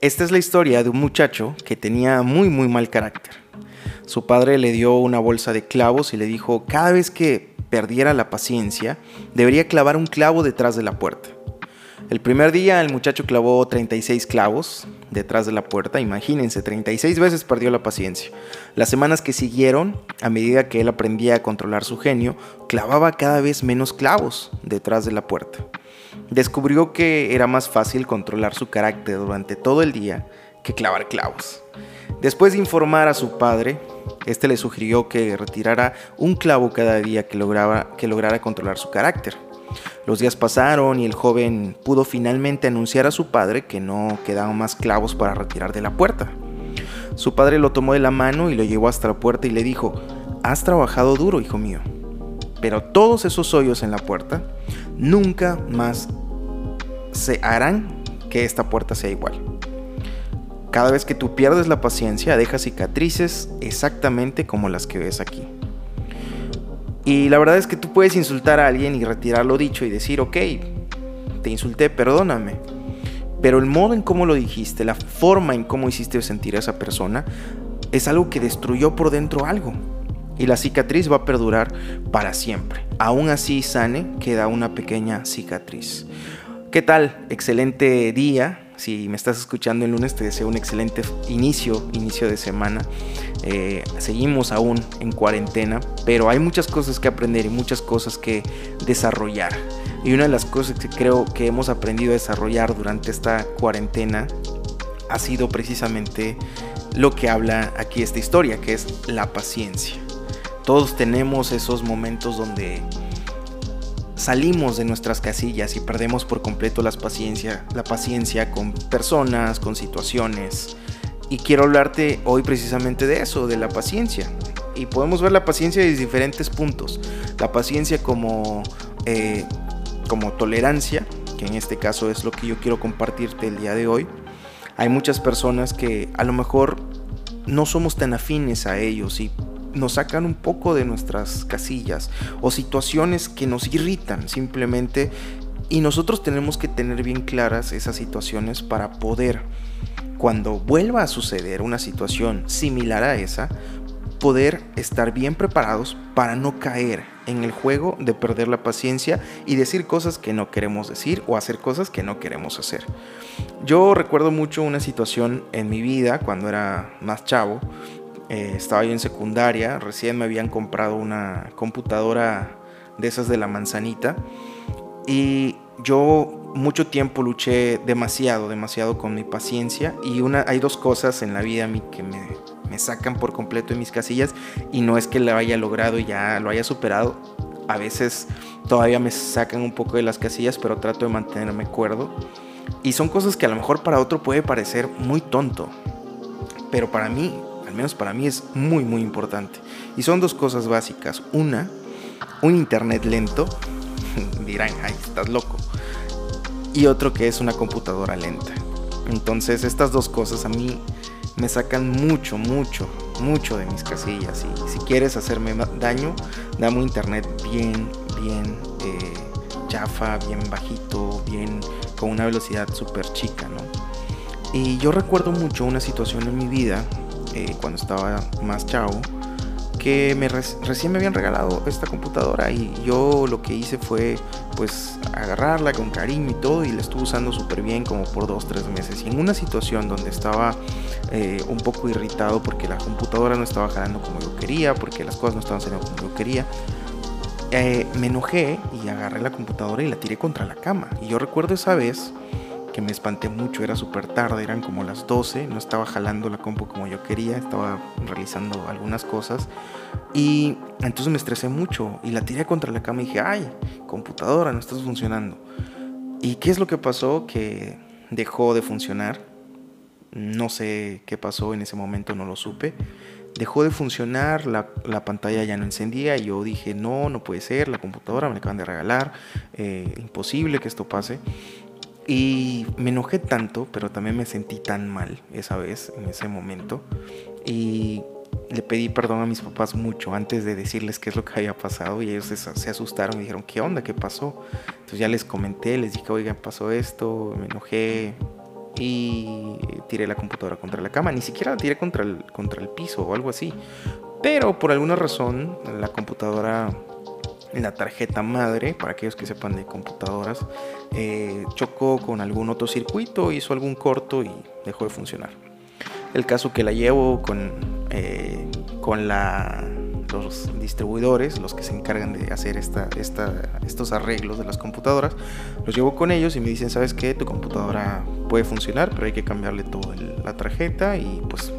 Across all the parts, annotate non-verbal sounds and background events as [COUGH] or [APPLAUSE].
Esta es la historia de un muchacho que tenía muy muy mal carácter. Su padre le dio una bolsa de clavos y le dijo, cada vez que perdiera la paciencia, debería clavar un clavo detrás de la puerta. El primer día el muchacho clavó 36 clavos detrás de la puerta, imagínense, 36 veces perdió la paciencia. Las semanas que siguieron, a medida que él aprendía a controlar su genio, clavaba cada vez menos clavos detrás de la puerta. Descubrió que era más fácil controlar su carácter durante todo el día que clavar clavos. Después de informar a su padre, este le sugirió que retirara un clavo cada día que, que lograra controlar su carácter. Los días pasaron y el joven pudo finalmente anunciar a su padre que no quedaban más clavos para retirar de la puerta. Su padre lo tomó de la mano y lo llevó hasta la puerta y le dijo, has trabajado duro, hijo mío, pero todos esos hoyos en la puerta nunca más se harán que esta puerta sea igual. Cada vez que tú pierdes la paciencia, dejas cicatrices exactamente como las que ves aquí. Y la verdad es que tú puedes insultar a alguien y retirar lo dicho y decir, ok, te insulté, perdóname. Pero el modo en cómo lo dijiste, la forma en cómo hiciste sentir a esa persona, es algo que destruyó por dentro algo. Y la cicatriz va a perdurar para siempre. Aún así sane, queda una pequeña cicatriz. ¿Qué tal? Excelente día. Si me estás escuchando el lunes, te deseo un excelente inicio, inicio de semana. Eh, seguimos aún en cuarentena, pero hay muchas cosas que aprender y muchas cosas que desarrollar. Y una de las cosas que creo que hemos aprendido a desarrollar durante esta cuarentena ha sido precisamente lo que habla aquí esta historia, que es la paciencia. Todos tenemos esos momentos donde salimos de nuestras casillas y perdemos por completo la paciencia, la paciencia con personas, con situaciones. Y quiero hablarte hoy precisamente de eso, de la paciencia. Y podemos ver la paciencia desde diferentes puntos. La paciencia como, eh, como tolerancia, que en este caso es lo que yo quiero compartirte el día de hoy. Hay muchas personas que a lo mejor no somos tan afines a ellos y nos sacan un poco de nuestras casillas o situaciones que nos irritan simplemente y nosotros tenemos que tener bien claras esas situaciones para poder, cuando vuelva a suceder una situación similar a esa, poder estar bien preparados para no caer en el juego de perder la paciencia y decir cosas que no queremos decir o hacer cosas que no queremos hacer. Yo recuerdo mucho una situación en mi vida cuando era más chavo eh, estaba yo en secundaria, recién me habían comprado una computadora de esas de la manzanita y yo mucho tiempo luché demasiado, demasiado con mi paciencia y una, hay dos cosas en la vida a mí que me, me sacan por completo de mis casillas y no es que lo haya logrado y ya lo haya superado, a veces todavía me sacan un poco de las casillas, pero trato de mantenerme cuerdo. Y son cosas que a lo mejor para otro puede parecer muy tonto, pero para mí al menos para mí es muy muy importante. Y son dos cosas básicas. Una, un internet lento. [LAUGHS] Dirán, ay, estás loco. Y otro que es una computadora lenta. Entonces estas dos cosas a mí me sacan mucho, mucho, mucho de mis casillas. Y si quieres hacerme daño, dame un internet bien, bien eh, chafa, bien bajito, bien con una velocidad súper chica, ¿no? Y yo recuerdo mucho una situación en mi vida eh, cuando estaba más chavo, que me recién me habían regalado esta computadora y yo lo que hice fue pues agarrarla con cariño y todo y la estuve usando súper bien como por dos, tres meses. Y en una situación donde estaba eh, un poco irritado porque la computadora no estaba jalando como yo quería, porque las cosas no estaban saliendo como yo quería, eh, me enojé y agarré la computadora y la tiré contra la cama. Y yo recuerdo esa vez me espanté mucho, era súper tarde, eran como las 12, no estaba jalando la compu como yo quería, estaba realizando algunas cosas y entonces me estresé mucho y la tiré contra la cama y dije, ay, computadora, no estás funcionando. ¿Y qué es lo que pasó? Que dejó de funcionar, no sé qué pasó en ese momento, no lo supe. Dejó de funcionar, la, la pantalla ya no encendía y yo dije, no, no puede ser, la computadora me la acaban de regalar, eh, imposible que esto pase. Y me enojé tanto, pero también me sentí tan mal esa vez, en ese momento. Y le pedí perdón a mis papás mucho antes de decirles qué es lo que había pasado y ellos se, asustaron y dijeron, ¿qué onda? ¿Qué pasó? Entonces ya les comenté, les dije, oigan, pasó esto, me enojé y tiré la computadora contra la cama. Ni siquiera la tiré contra el, contra el piso o algo así. Pero por alguna razón la computadora, la tarjeta madre, para aquellos que sepan de computadoras, eh, chocó con algún otro circuito, hizo algún corto y dejó de funcionar. El caso que la llevo con, eh, con la los distribuidores, los que se encargan de hacer esta, estos arreglos de las computadoras, los llevo con ellos y me dicen, ¿sabes qué? Tu computadora puede funcionar, pero hay que cambiarle toda la tarjeta y pues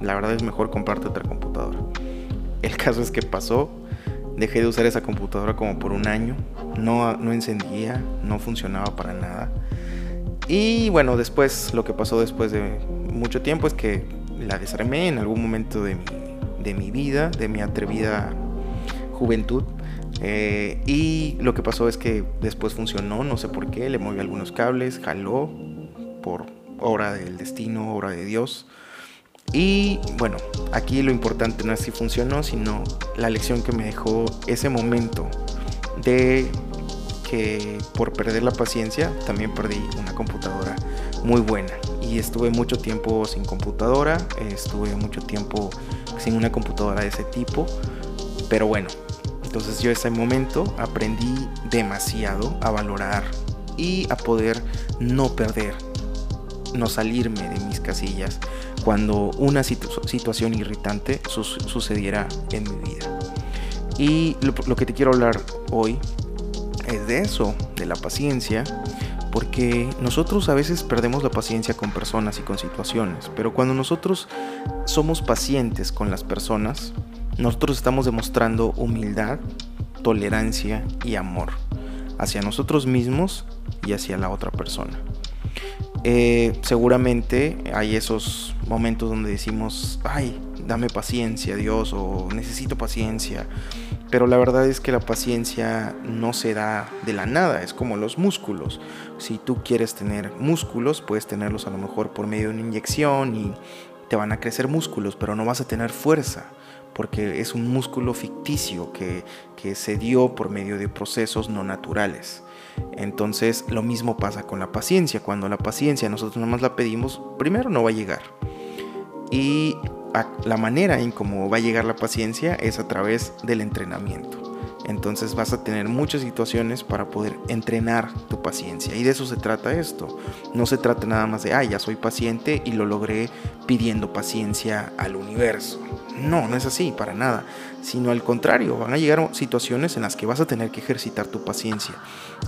la verdad es mejor comprarte otra computadora. El caso es que pasó, dejé de usar esa computadora como por un año, no, no encendía, no funcionaba para nada. Y bueno, después, lo que pasó después de mucho tiempo es que la desarmé en algún momento de mi de mi vida, de mi atrevida juventud. Eh, y lo que pasó es que después funcionó, no sé por qué, le moví algunos cables, jaló por obra del destino, obra de Dios. Y bueno, aquí lo importante no es si funcionó, sino la lección que me dejó ese momento de que por perder la paciencia también perdí una computadora muy buena. Y estuve mucho tiempo sin computadora, estuve mucho tiempo sin una computadora de ese tipo. Pero bueno, entonces yo ese momento aprendí demasiado a valorar y a poder no perder, no salirme de mis casillas cuando una situación irritante sucediera en mi vida. Y lo que te quiero hablar hoy es de eso, de la paciencia, porque nosotros a veces perdemos la paciencia con personas y con situaciones, pero cuando nosotros somos pacientes con las personas, nosotros estamos demostrando humildad, tolerancia y amor hacia nosotros mismos y hacia la otra persona. Eh, seguramente hay esos momentos donde decimos, ay, dame paciencia Dios o necesito paciencia pero la verdad es que la paciencia no se da de la nada, es como los músculos. Si tú quieres tener músculos, puedes tenerlos a lo mejor por medio de una inyección y te van a crecer músculos, pero no vas a tener fuerza, porque es un músculo ficticio que, que se dio por medio de procesos no naturales. Entonces lo mismo pasa con la paciencia. Cuando la paciencia nosotros nada más la pedimos, primero no va a llegar. Y la manera en cómo va a llegar la paciencia es a través del entrenamiento. Entonces vas a tener muchas situaciones para poder entrenar tu paciencia. Y de eso se trata esto. No se trata nada más de, ah, ya soy paciente y lo logré pidiendo paciencia al universo. No, no es así, para nada. Sino al contrario, van a llegar situaciones en las que vas a tener que ejercitar tu paciencia.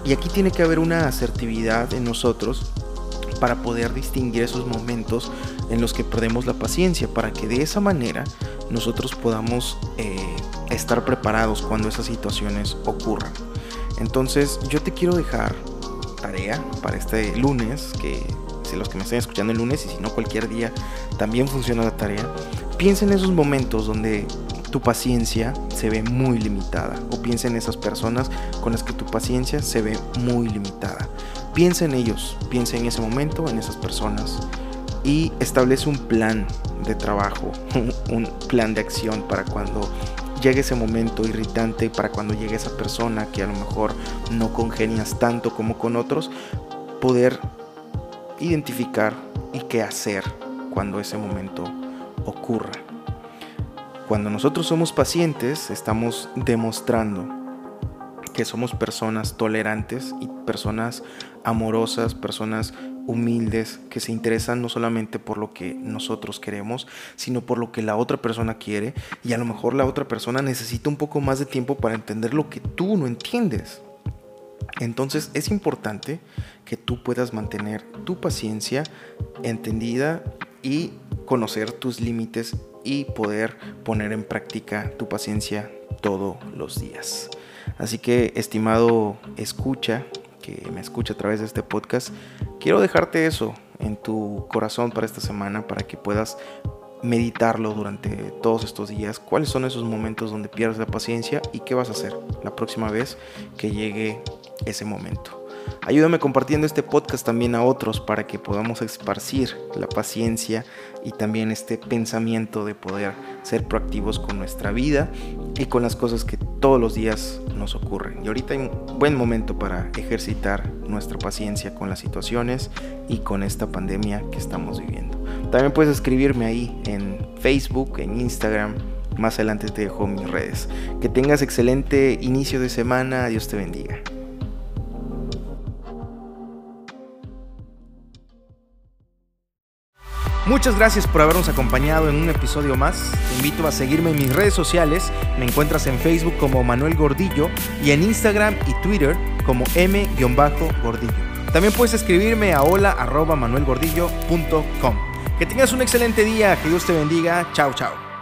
Y aquí tiene que haber una asertividad en nosotros para poder distinguir esos momentos en los que perdemos la paciencia, para que de esa manera nosotros podamos eh, estar preparados cuando esas situaciones ocurran. Entonces yo te quiero dejar tarea para este lunes, que si los que me están escuchando el lunes y si no cualquier día también funciona la tarea, piensa en esos momentos donde tu paciencia se ve muy limitada o piensa en esas personas con las que tu paciencia se ve muy limitada. Piensa en ellos, piensa en ese momento, en esas personas y establece un plan de trabajo, [LAUGHS] un plan de acción para cuando llegue ese momento irritante, para cuando llegue esa persona que a lo mejor no congenias tanto como con otros, poder identificar y qué hacer cuando ese momento ocurra. Cuando nosotros somos pacientes, estamos demostrando que somos personas tolerantes y personas amorosas, personas humildes, que se interesan no solamente por lo que nosotros queremos, sino por lo que la otra persona quiere. Y a lo mejor la otra persona necesita un poco más de tiempo para entender lo que tú no entiendes. Entonces es importante que tú puedas mantener tu paciencia entendida y conocer tus límites y poder poner en práctica tu paciencia todos los días. Así que, estimado escucha, que me escucha a través de este podcast, quiero dejarte eso en tu corazón para esta semana para que puedas meditarlo durante todos estos días. ¿Cuáles son esos momentos donde pierdes la paciencia y qué vas a hacer la próxima vez que llegue ese momento? Ayúdame compartiendo este podcast también a otros para que podamos esparcir la paciencia y también este pensamiento de poder ser proactivos con nuestra vida y con las cosas que todos los días nos ocurren. Y ahorita hay un buen momento para ejercitar nuestra paciencia con las situaciones y con esta pandemia que estamos viviendo. También puedes escribirme ahí en Facebook, en Instagram. Más adelante te dejo mis redes. Que tengas excelente inicio de semana. Dios te bendiga. Muchas gracias por habernos acompañado en un episodio más. Te invito a seguirme en mis redes sociales. Me encuentras en Facebook como Manuel Gordillo y en Instagram y Twitter como M-Gordillo. También puedes escribirme a hola@manuelgordillo.com. Que tengas un excelente día, que Dios te bendiga. Chao, chao.